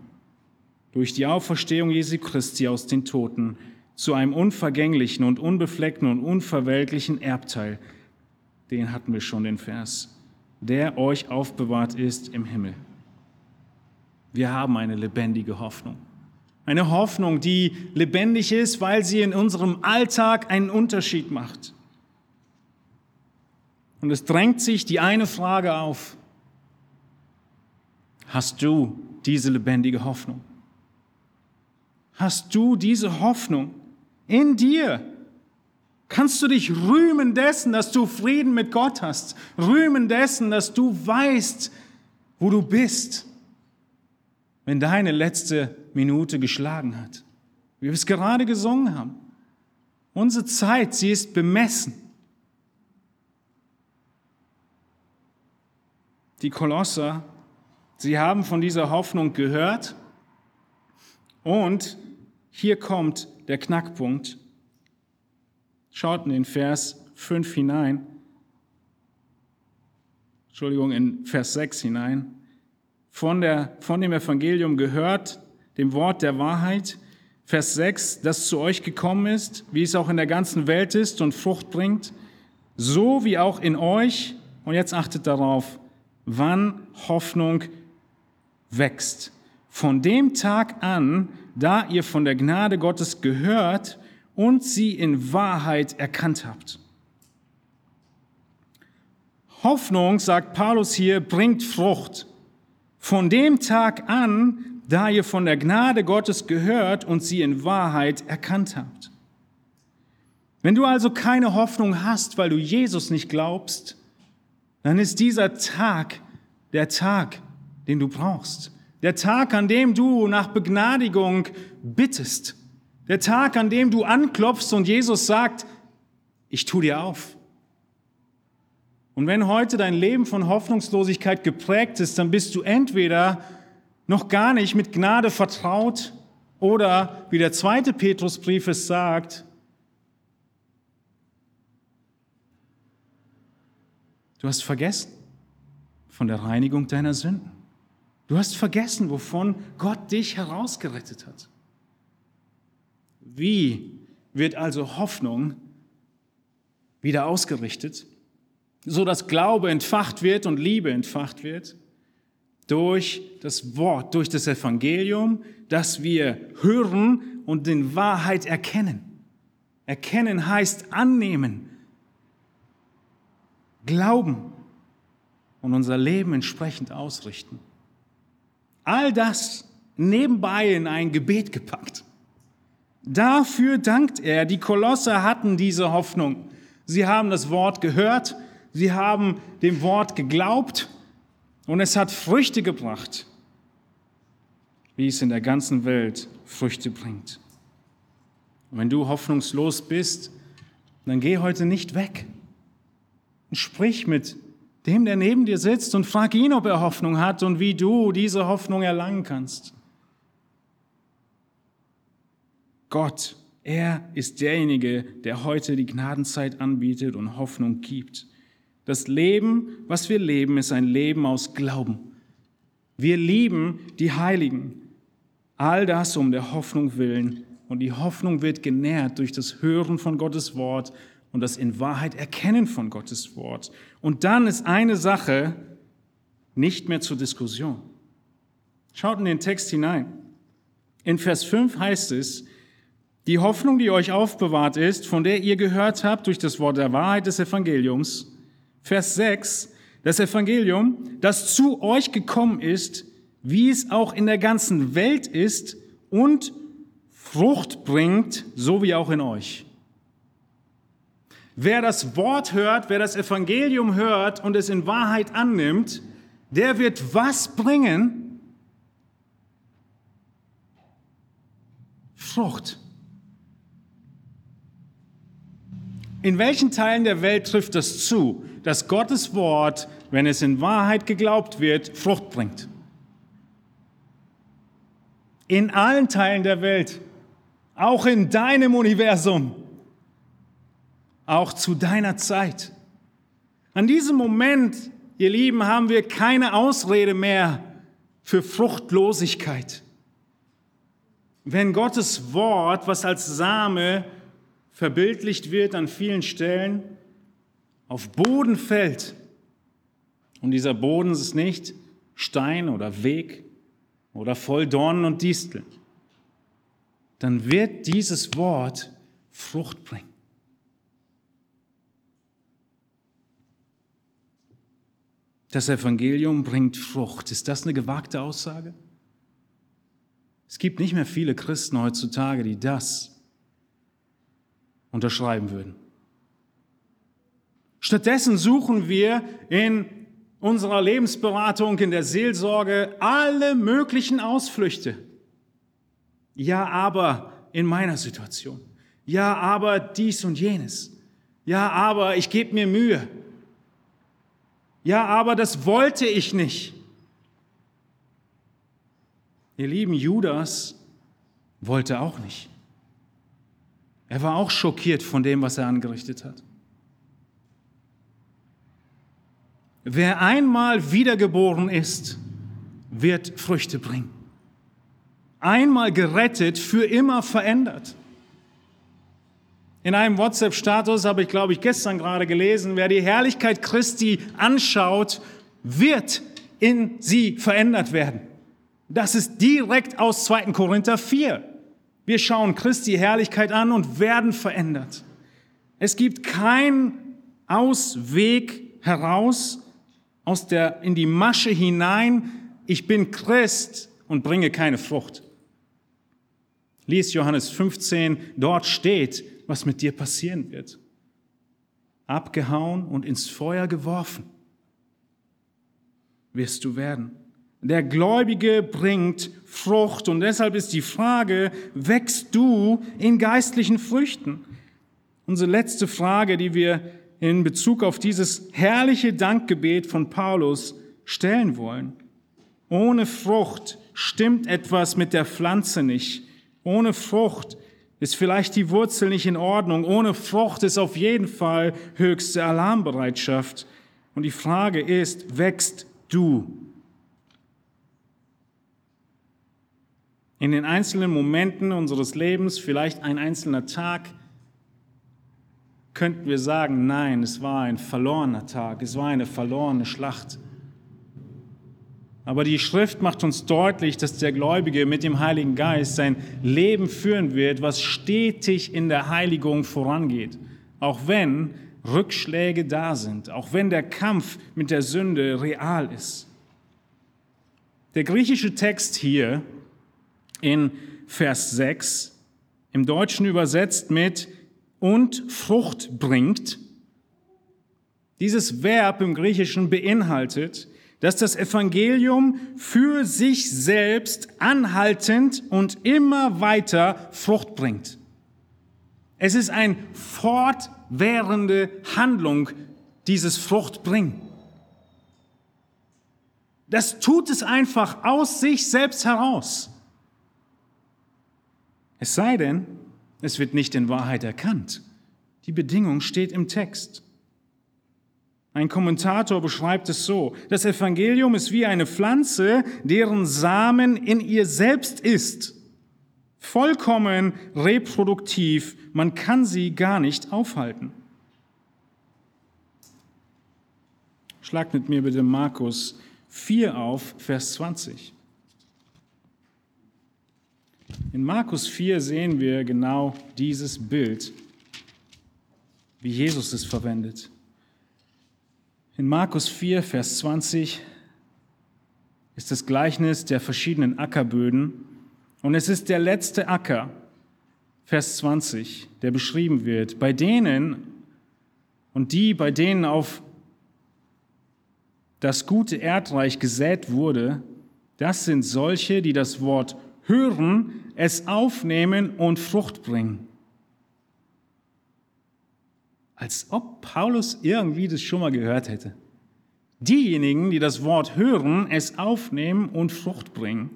durch die Auferstehung Jesu Christi aus den Toten zu einem unvergänglichen und unbefleckten und unverwelklichen Erbteil. Den hatten wir schon den Vers, der euch aufbewahrt ist im Himmel. Wir haben eine lebendige Hoffnung. Eine Hoffnung, die lebendig ist, weil sie in unserem Alltag einen Unterschied macht. Und es drängt sich die eine Frage auf. Hast du diese lebendige Hoffnung? Hast du diese Hoffnung in dir? Kannst du dich rühmen dessen, dass du Frieden mit Gott hast? Rühmen dessen, dass du weißt, wo du bist, wenn deine letzte Minute geschlagen hat? Wie wir es gerade gesungen haben. Unsere Zeit, sie ist bemessen. Die Kolosser Sie haben von dieser Hoffnung gehört und hier kommt der Knackpunkt. Schaut in den Vers 5 hinein. Entschuldigung, in Vers 6 hinein. Von, der, von dem Evangelium gehört, dem Wort der Wahrheit. Vers 6, das zu euch gekommen ist, wie es auch in der ganzen Welt ist und Frucht bringt, so wie auch in euch. Und jetzt achtet darauf, wann Hoffnung wächst. Von dem Tag an, da ihr von der Gnade Gottes gehört und sie in Wahrheit erkannt habt. Hoffnung, sagt Paulus hier, bringt Frucht. Von dem Tag an, da ihr von der Gnade Gottes gehört und sie in Wahrheit erkannt habt. Wenn du also keine Hoffnung hast, weil du Jesus nicht glaubst, dann ist dieser Tag der Tag, den du brauchst. Der Tag, an dem du nach Begnadigung bittest. Der Tag, an dem du anklopfst und Jesus sagt, ich tu dir auf. Und wenn heute dein Leben von Hoffnungslosigkeit geprägt ist, dann bist du entweder noch gar nicht mit Gnade vertraut oder, wie der zweite Petrusbrief es sagt, du hast vergessen von der Reinigung deiner Sünden. Du hast vergessen, wovon Gott dich herausgerettet hat. Wie wird also Hoffnung wieder ausgerichtet, so dass Glaube entfacht wird und Liebe entfacht wird? Durch das Wort, durch das Evangelium, das wir hören und in Wahrheit erkennen. Erkennen heißt annehmen, glauben und unser Leben entsprechend ausrichten. All das nebenbei in ein Gebet gepackt. Dafür dankt er. Die Kolosser hatten diese Hoffnung. Sie haben das Wort gehört, sie haben dem Wort geglaubt und es hat Früchte gebracht, wie es in der ganzen Welt Früchte bringt. Und wenn du hoffnungslos bist, dann geh heute nicht weg. Und sprich mit dem, der neben dir sitzt und frag ihn, ob er Hoffnung hat und wie du diese Hoffnung erlangen kannst. Gott, er ist derjenige, der heute die Gnadenzeit anbietet und Hoffnung gibt. Das Leben, was wir leben, ist ein Leben aus Glauben. Wir lieben die Heiligen. All das um der Hoffnung willen. Und die Hoffnung wird genährt durch das Hören von Gottes Wort und das in Wahrheit Erkennen von Gottes Wort. Und dann ist eine Sache nicht mehr zur Diskussion. Schaut in den Text hinein. In Vers 5 heißt es, die Hoffnung, die euch aufbewahrt ist, von der ihr gehört habt durch das Wort der Wahrheit des Evangeliums. Vers 6, das Evangelium, das zu euch gekommen ist, wie es auch in der ganzen Welt ist und Frucht bringt, so wie auch in euch. Wer das Wort hört, wer das Evangelium hört und es in Wahrheit annimmt, der wird was bringen? Frucht. In welchen Teilen der Welt trifft das zu, dass Gottes Wort, wenn es in Wahrheit geglaubt wird, Frucht bringt? In allen Teilen der Welt, auch in deinem Universum, auch zu deiner Zeit. An diesem Moment, ihr Lieben, haben wir keine Ausrede mehr für Fruchtlosigkeit. Wenn Gottes Wort, was als Same verbildlicht wird an vielen Stellen, auf Boden fällt. Und dieser Boden ist nicht Stein oder Weg oder voll Dornen und Disteln. Dann wird dieses Wort Frucht bringen. Das Evangelium bringt Frucht. Ist das eine gewagte Aussage? Es gibt nicht mehr viele Christen heutzutage, die das unterschreiben würden. Stattdessen suchen wir in unserer Lebensberatung, in der Seelsorge alle möglichen Ausflüchte. Ja, aber in meiner Situation. Ja, aber dies und jenes. Ja, aber ich gebe mir Mühe. Ja, aber das wollte ich nicht. Ihr lieben Judas wollte auch nicht. Er war auch schockiert von dem, was er angerichtet hat. Wer einmal wiedergeboren ist, wird Früchte bringen. Einmal gerettet, für immer verändert. In einem WhatsApp-Status habe ich, glaube ich, gestern gerade gelesen, wer die Herrlichkeit Christi anschaut, wird in sie verändert werden. Das ist direkt aus 2. Korinther 4. Wir schauen Christi Herrlichkeit an und werden verändert. Es gibt keinen Ausweg heraus aus der, in die Masche hinein. Ich bin Christ und bringe keine Frucht. Lies Johannes 15, dort steht, was mit dir passieren wird. Abgehauen und ins Feuer geworfen wirst du werden. Der Gläubige bringt Frucht und deshalb ist die Frage, wächst du in geistlichen Früchten? Unsere letzte Frage, die wir in Bezug auf dieses herrliche Dankgebet von Paulus stellen wollen. Ohne Frucht stimmt etwas mit der Pflanze nicht. Ohne Frucht ist vielleicht die Wurzel nicht in Ordnung. Ohne Frucht ist auf jeden Fall höchste Alarmbereitschaft. Und die Frage ist, wächst du in den einzelnen Momenten unseres Lebens, vielleicht ein einzelner Tag, könnten wir sagen, nein, es war ein verlorener Tag, es war eine verlorene Schlacht. Aber die Schrift macht uns deutlich, dass der Gläubige mit dem Heiligen Geist sein Leben führen wird, was stetig in der Heiligung vorangeht. Auch wenn Rückschläge da sind, auch wenn der Kampf mit der Sünde real ist. Der griechische Text hier in Vers 6 im Deutschen übersetzt mit und Frucht bringt. Dieses Verb im Griechischen beinhaltet, dass das Evangelium für sich selbst anhaltend und immer weiter Frucht bringt. Es ist eine fortwährende Handlung, dieses Fruchtbringen. Das tut es einfach aus sich selbst heraus. Es sei denn, es wird nicht in Wahrheit erkannt. Die Bedingung steht im Text. Ein Kommentator beschreibt es so, das Evangelium ist wie eine Pflanze, deren Samen in ihr selbst ist. Vollkommen reproduktiv, man kann sie gar nicht aufhalten. Schlag mit mir bitte Markus 4 auf, Vers 20. In Markus 4 sehen wir genau dieses Bild, wie Jesus es verwendet. In Markus 4, Vers 20 ist das Gleichnis der verschiedenen Ackerböden und es ist der letzte Acker, Vers 20, der beschrieben wird. Bei denen und die, bei denen auf das gute Erdreich gesät wurde, das sind solche, die das Wort hören, es aufnehmen und Frucht bringen als ob Paulus irgendwie das schon mal gehört hätte. Diejenigen, die das Wort hören, es aufnehmen und Frucht bringen.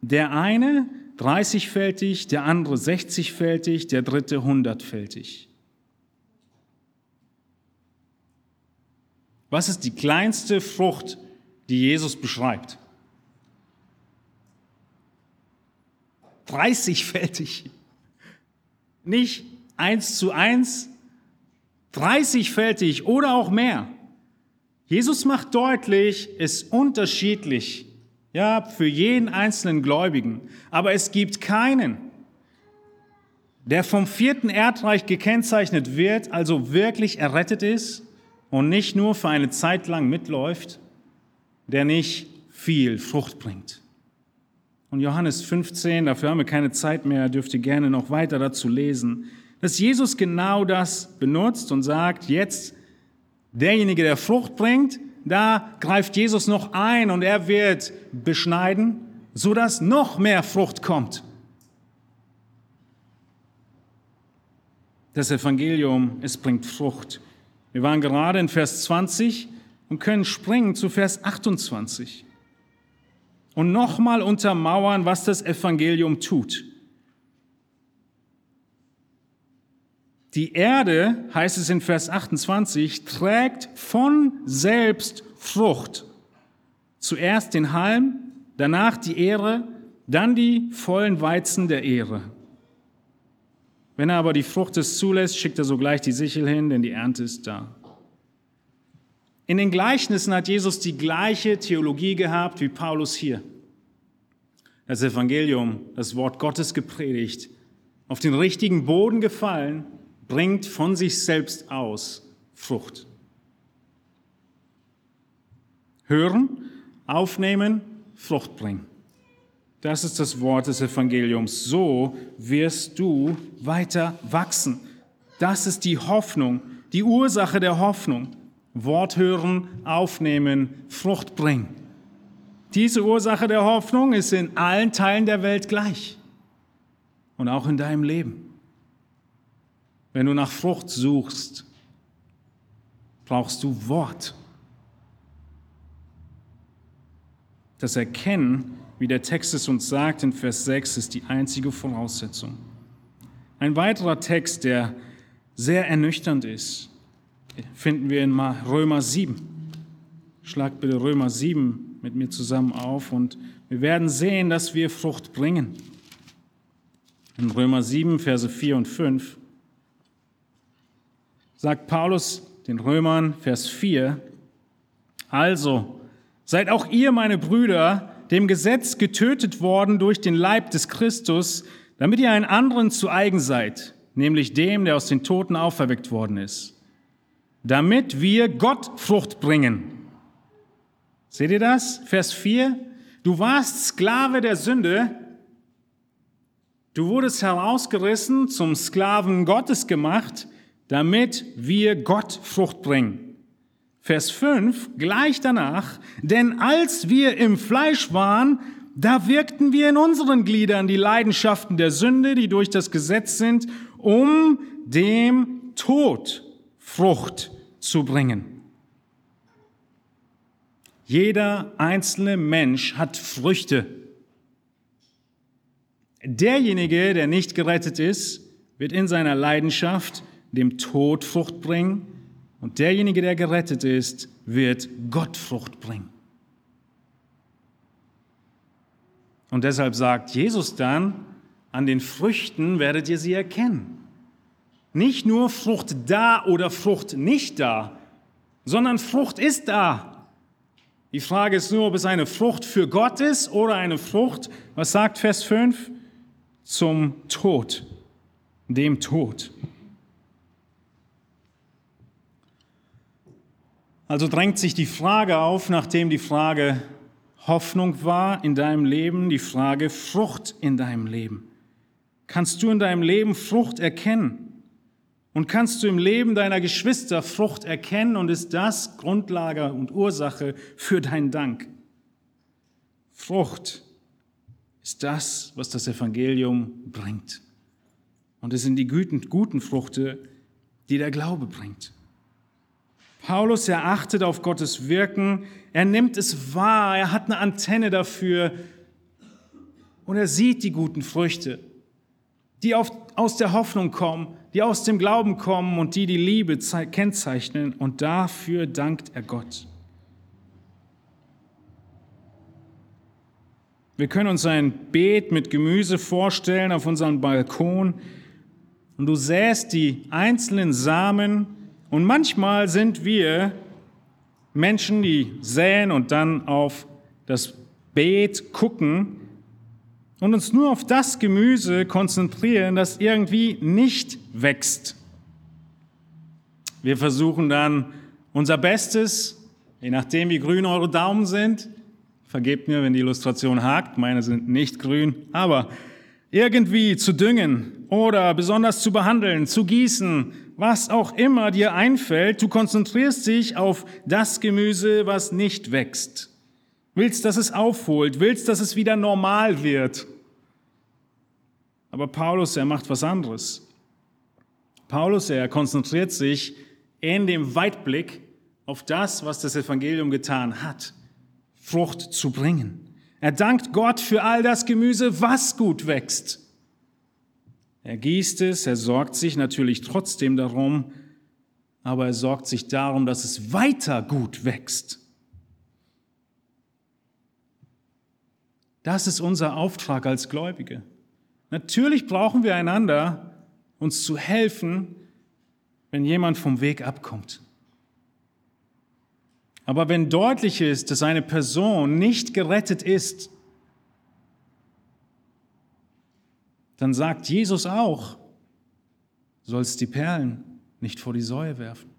Der eine 30-fältig, der andere 60-fältig, der dritte 100-fältig. Was ist die kleinste Frucht, die Jesus beschreibt? 30-fältig. Nicht eins zu eins, 30-fältig oder auch mehr. Jesus macht deutlich, es ist unterschiedlich, ja, für jeden einzelnen Gläubigen. Aber es gibt keinen, der vom vierten Erdreich gekennzeichnet wird, also wirklich errettet ist und nicht nur für eine Zeit lang mitläuft, der nicht viel Frucht bringt. Und Johannes 15, dafür haben wir keine Zeit mehr, dürft ihr gerne noch weiter dazu lesen dass Jesus genau das benutzt und sagt, jetzt derjenige, der Frucht bringt, da greift Jesus noch ein und er wird beschneiden, sodass noch mehr Frucht kommt. Das Evangelium, es bringt Frucht. Wir waren gerade in Vers 20 und können springen zu Vers 28 und nochmal untermauern, was das Evangelium tut. Die Erde, heißt es in Vers 28, trägt von selbst Frucht. Zuerst den Halm, danach die Ehre, dann die vollen Weizen der Ehre. Wenn er aber die Frucht es zulässt, schickt er sogleich die Sichel hin, denn die Ernte ist da. In den Gleichnissen hat Jesus die gleiche Theologie gehabt wie Paulus hier. Das Evangelium, das Wort Gottes gepredigt, auf den richtigen Boden gefallen bringt von sich selbst aus Frucht. Hören, aufnehmen, Frucht bringen. Das ist das Wort des Evangeliums. So wirst du weiter wachsen. Das ist die Hoffnung, die Ursache der Hoffnung. Wort hören, aufnehmen, Frucht bringen. Diese Ursache der Hoffnung ist in allen Teilen der Welt gleich und auch in deinem Leben. Wenn du nach Frucht suchst, brauchst du Wort. Das Erkennen, wie der Text es uns sagt in Vers 6, ist die einzige Voraussetzung. Ein weiterer Text, der sehr ernüchternd ist, finden wir in Römer 7. Schlag bitte Römer 7 mit mir zusammen auf und wir werden sehen, dass wir Frucht bringen. In Römer 7, Verse 4 und 5 sagt Paulus den Römern, Vers 4, also seid auch ihr, meine Brüder, dem Gesetz getötet worden durch den Leib des Christus, damit ihr einen anderen zu eigen seid, nämlich dem, der aus den Toten auferweckt worden ist, damit wir Gott Frucht bringen. Seht ihr das? Vers 4. Du warst Sklave der Sünde, Du wurdest herausgerissen, zum Sklaven Gottes gemacht, damit wir Gott Frucht bringen. Vers 5, gleich danach, denn als wir im Fleisch waren, da wirkten wir in unseren Gliedern die Leidenschaften der Sünde, die durch das Gesetz sind, um dem Tod Frucht zu bringen. Jeder einzelne Mensch hat Früchte. Derjenige, der nicht gerettet ist, wird in seiner Leidenschaft dem Tod Frucht bringen und derjenige, der gerettet ist, wird Gott Frucht bringen. Und deshalb sagt Jesus dann, an den Früchten werdet ihr sie erkennen. Nicht nur Frucht da oder Frucht nicht da, sondern Frucht ist da. Die Frage ist nur, ob es eine Frucht für Gott ist oder eine Frucht, was sagt Vers 5? Zum Tod, dem Tod. Also drängt sich die Frage auf, nachdem die Frage Hoffnung war in deinem Leben, die Frage Frucht in deinem Leben. Kannst du in deinem Leben Frucht erkennen? Und kannst du im Leben deiner Geschwister Frucht erkennen und ist das Grundlage und Ursache für deinen Dank? Frucht ist das, was das Evangelium bringt. Und es sind die guten, guten Früchte, die der Glaube bringt. Paulus, er achtet auf Gottes Wirken, er nimmt es wahr, er hat eine Antenne dafür und er sieht die guten Früchte, die auf, aus der Hoffnung kommen, die aus dem Glauben kommen und die die Liebe kennzeichnen. Und dafür dankt er Gott. Wir können uns ein Beet mit Gemüse vorstellen auf unserem Balkon. Und du säst die einzelnen Samen. Und manchmal sind wir Menschen, die säen und dann auf das Beet gucken und uns nur auf das Gemüse konzentrieren, das irgendwie nicht wächst. Wir versuchen dann unser Bestes, je nachdem wie grün eure Daumen sind, vergebt mir, wenn die Illustration hakt, meine sind nicht grün, aber irgendwie zu düngen oder besonders zu behandeln, zu gießen, was auch immer dir einfällt, du konzentrierst dich auf das Gemüse, was nicht wächst. Willst, dass es aufholt, willst, dass es wieder normal wird. Aber Paulus, er macht was anderes. Paulus, er konzentriert sich in dem Weitblick auf das, was das Evangelium getan hat, Frucht zu bringen. Er dankt Gott für all das Gemüse, was gut wächst. Er gießt es, er sorgt sich natürlich trotzdem darum, aber er sorgt sich darum, dass es weiter gut wächst. Das ist unser Auftrag als Gläubige. Natürlich brauchen wir einander, uns zu helfen, wenn jemand vom Weg abkommt. Aber wenn deutlich ist, dass eine Person nicht gerettet ist, dann sagt Jesus auch, sollst die Perlen nicht vor die Säue werfen.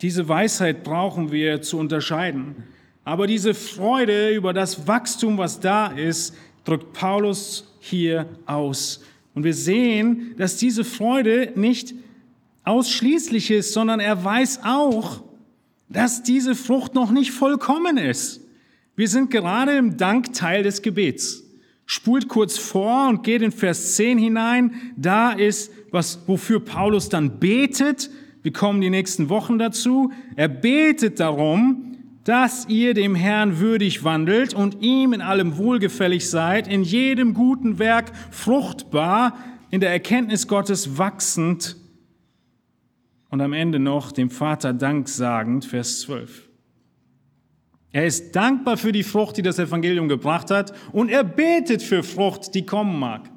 Diese Weisheit brauchen wir zu unterscheiden. Aber diese Freude über das Wachstum, was da ist, drückt Paulus hier aus. Und wir sehen, dass diese Freude nicht ausschließlich ist, sondern er weiß auch, dass diese Frucht noch nicht vollkommen ist. Wir sind gerade im Dankteil des Gebets. Spult kurz vor und geht in Vers 10 hinein. Da ist, was, wofür Paulus dann betet. Wir kommen die nächsten Wochen dazu. Er betet darum, dass ihr dem Herrn würdig wandelt und ihm in allem wohlgefällig seid, in jedem guten Werk fruchtbar, in der Erkenntnis Gottes wachsend und am Ende noch dem Vater Dank sagend, Vers 12. Er ist dankbar für die Frucht, die das Evangelium gebracht hat, und er betet für Frucht, die kommen mag.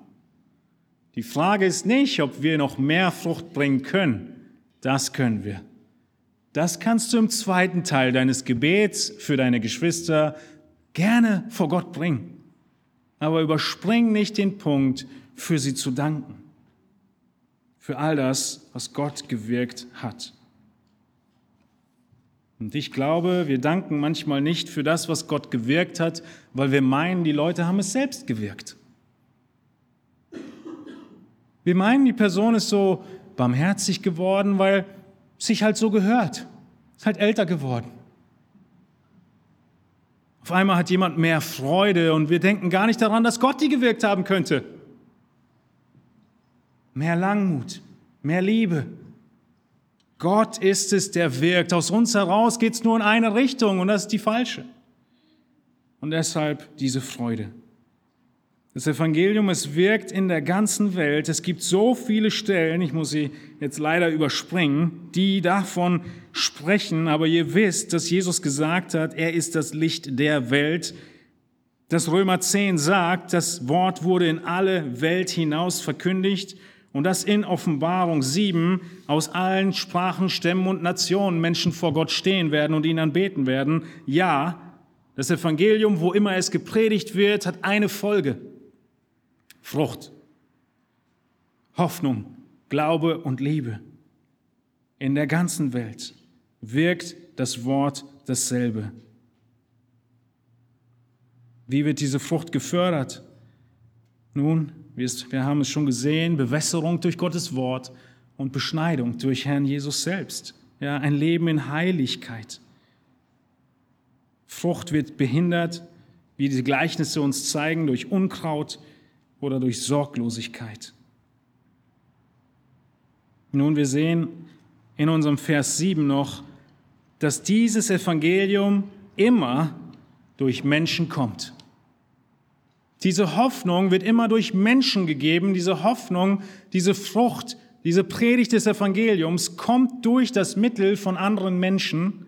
Die Frage ist nicht, ob wir noch mehr Frucht bringen können. Das können wir. Das kannst du im zweiten Teil deines Gebets für deine Geschwister gerne vor Gott bringen. Aber überspring nicht den Punkt, für sie zu danken für all das, was Gott gewirkt hat. Und ich glaube, wir danken manchmal nicht für das, was Gott gewirkt hat, weil wir meinen, die Leute haben es selbst gewirkt. Wir meinen, die Person ist so barmherzig geworden, weil es sich halt so gehört. Ist halt älter geworden. Auf einmal hat jemand mehr Freude und wir denken gar nicht daran, dass Gott die gewirkt haben könnte. Mehr Langmut, mehr Liebe, Gott ist es, der wirkt. Aus uns heraus geht es nur in eine Richtung und das ist die falsche. Und deshalb diese Freude. Das Evangelium, es wirkt in der ganzen Welt. Es gibt so viele Stellen, ich muss sie jetzt leider überspringen, die davon sprechen. Aber ihr wisst, dass Jesus gesagt hat, er ist das Licht der Welt. Das Römer 10 sagt, das Wort wurde in alle Welt hinaus verkündigt. Und dass in Offenbarung 7 aus allen Sprachen, Stämmen und Nationen Menschen vor Gott stehen werden und ihn anbeten werden. Ja, das Evangelium, wo immer es gepredigt wird, hat eine Folge. Frucht, Hoffnung, Glaube und Liebe. In der ganzen Welt wirkt das Wort dasselbe. Wie wird diese Frucht gefördert? Nun, wir haben es schon gesehen, Bewässerung durch Gottes Wort und Beschneidung durch Herrn Jesus selbst. Ja, ein Leben in Heiligkeit. Frucht wird behindert, wie die Gleichnisse uns zeigen, durch Unkraut oder durch Sorglosigkeit. Nun, wir sehen in unserem Vers 7 noch, dass dieses Evangelium immer durch Menschen kommt. Diese Hoffnung wird immer durch Menschen gegeben. Diese Hoffnung, diese Frucht, diese Predigt des Evangeliums kommt durch das Mittel von anderen Menschen.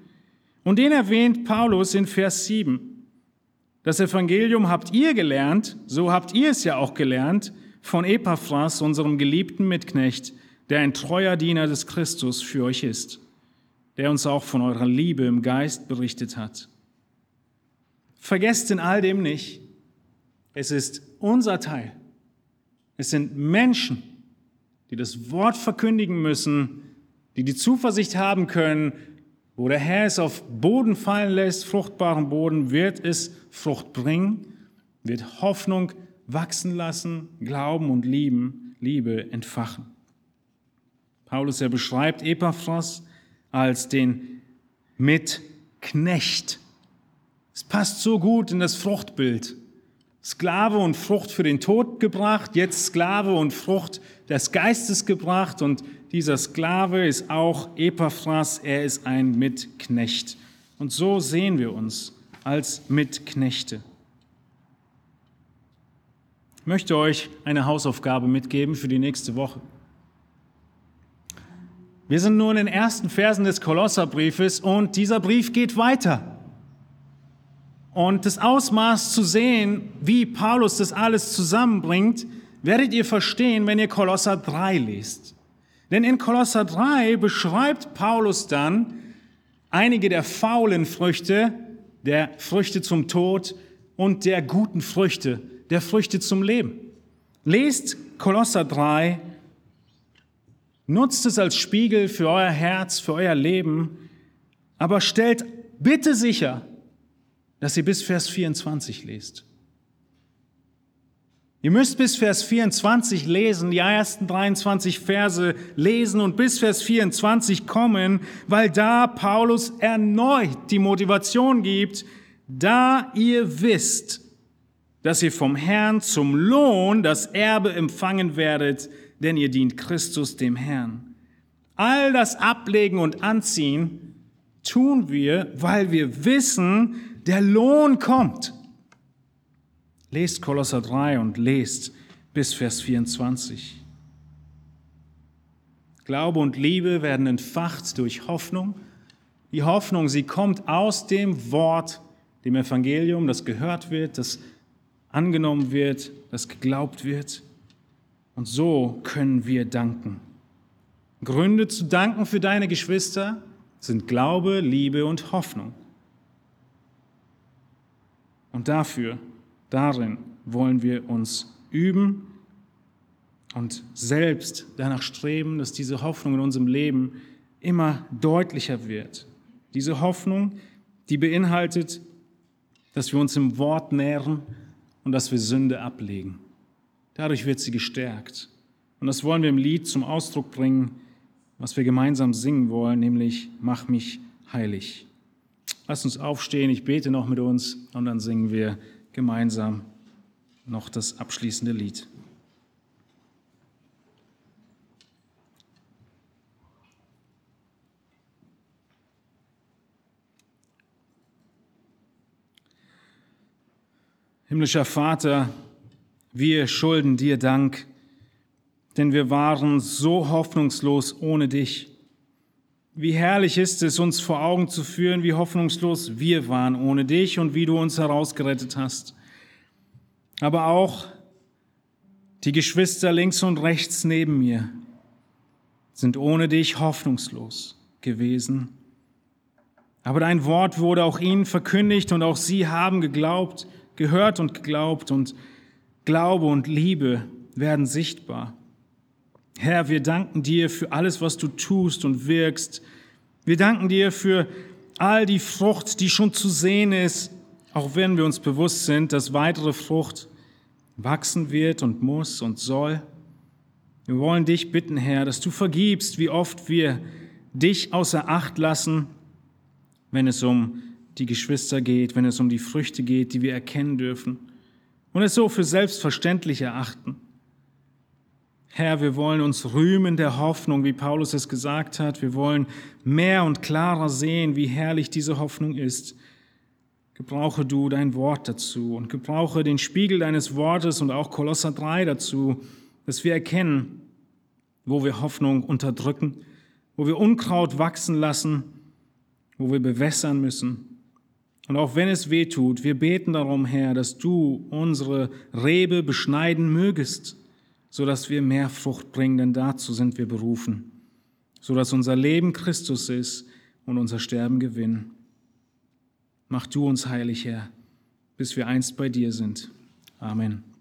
Und den erwähnt Paulus in Vers 7. Das Evangelium habt ihr gelernt, so habt ihr es ja auch gelernt, von Epaphras, unserem geliebten Mitknecht, der ein treuer Diener des Christus für euch ist, der uns auch von eurer Liebe im Geist berichtet hat. Vergesst in all dem nicht, es ist unser Teil. Es sind Menschen, die das Wort verkündigen müssen, die die Zuversicht haben können, wo der Herr es auf Boden fallen lässt, fruchtbaren Boden, wird es Frucht bringen, wird Hoffnung wachsen lassen, Glauben und Lieben, Liebe entfachen. Paulus, er beschreibt Epaphras als den Mitknecht. Es passt so gut in das Fruchtbild. Sklave und Frucht für den Tod gebracht, jetzt Sklave und Frucht des Geistes gebracht und dieser Sklave ist auch Epaphras, er ist ein Mitknecht. Und so sehen wir uns als Mitknechte. Ich möchte euch eine Hausaufgabe mitgeben für die nächste Woche. Wir sind nur in den ersten Versen des Kolosserbriefes und dieser Brief geht weiter. Und das Ausmaß zu sehen, wie Paulus das alles zusammenbringt, werdet ihr verstehen, wenn ihr Kolosser 3 liest. Denn in Kolosser 3 beschreibt Paulus dann einige der faulen Früchte, der Früchte zum Tod und der guten Früchte, der Früchte zum Leben. Lest Kolosser 3, nutzt es als Spiegel für euer Herz, für euer Leben, aber stellt bitte sicher, dass ihr bis Vers 24 lest. Ihr müsst bis Vers 24 lesen, die ersten 23 Verse lesen und bis Vers 24 kommen, weil da Paulus erneut die Motivation gibt, da ihr wisst, dass ihr vom Herrn zum Lohn das Erbe empfangen werdet, denn ihr dient Christus dem Herrn. All das Ablegen und Anziehen tun wir, weil wir wissen, der Lohn kommt. Lest Kolosser 3 und lest bis Vers 24. Glaube und Liebe werden entfacht durch Hoffnung. Die Hoffnung, sie kommt aus dem Wort, dem Evangelium, das gehört wird, das angenommen wird, das geglaubt wird. Und so können wir danken. Gründe zu danken für deine Geschwister sind Glaube, Liebe und Hoffnung. Und dafür, darin wollen wir uns üben und selbst danach streben, dass diese Hoffnung in unserem Leben immer deutlicher wird. Diese Hoffnung, die beinhaltet, dass wir uns im Wort nähren und dass wir Sünde ablegen. Dadurch wird sie gestärkt. Und das wollen wir im Lied zum Ausdruck bringen, was wir gemeinsam singen wollen, nämlich Mach mich heilig. Lass uns aufstehen, ich bete noch mit uns und dann singen wir gemeinsam noch das abschließende Lied. Himmlischer Vater, wir schulden dir Dank, denn wir waren so hoffnungslos ohne dich. Wie herrlich ist es, uns vor Augen zu führen, wie hoffnungslos wir waren ohne dich und wie du uns herausgerettet hast. Aber auch die Geschwister links und rechts neben mir sind ohne dich hoffnungslos gewesen. Aber dein Wort wurde auch ihnen verkündigt und auch sie haben geglaubt, gehört und geglaubt und Glaube und Liebe werden sichtbar. Herr, wir danken dir für alles, was du tust und wirkst. Wir danken dir für all die Frucht, die schon zu sehen ist, auch wenn wir uns bewusst sind, dass weitere Frucht wachsen wird und muss und soll. Wir wollen dich bitten, Herr, dass du vergibst, wie oft wir dich außer Acht lassen, wenn es um die Geschwister geht, wenn es um die Früchte geht, die wir erkennen dürfen und es so für selbstverständlich erachten. Herr, wir wollen uns rühmen der Hoffnung, wie Paulus es gesagt hat. Wir wollen mehr und klarer sehen, wie herrlich diese Hoffnung ist. Gebrauche du dein Wort dazu und gebrauche den Spiegel deines Wortes und auch Kolosser 3 dazu, dass wir erkennen, wo wir Hoffnung unterdrücken, wo wir Unkraut wachsen lassen, wo wir bewässern müssen. Und auch wenn es weh tut, wir beten darum, Herr, dass du unsere Rebe beschneiden mögest so dass wir mehr Frucht bringen, denn dazu sind wir berufen, so dass unser Leben Christus ist und unser Sterben Gewinn. Mach du uns heilig, Herr, bis wir einst bei dir sind. Amen.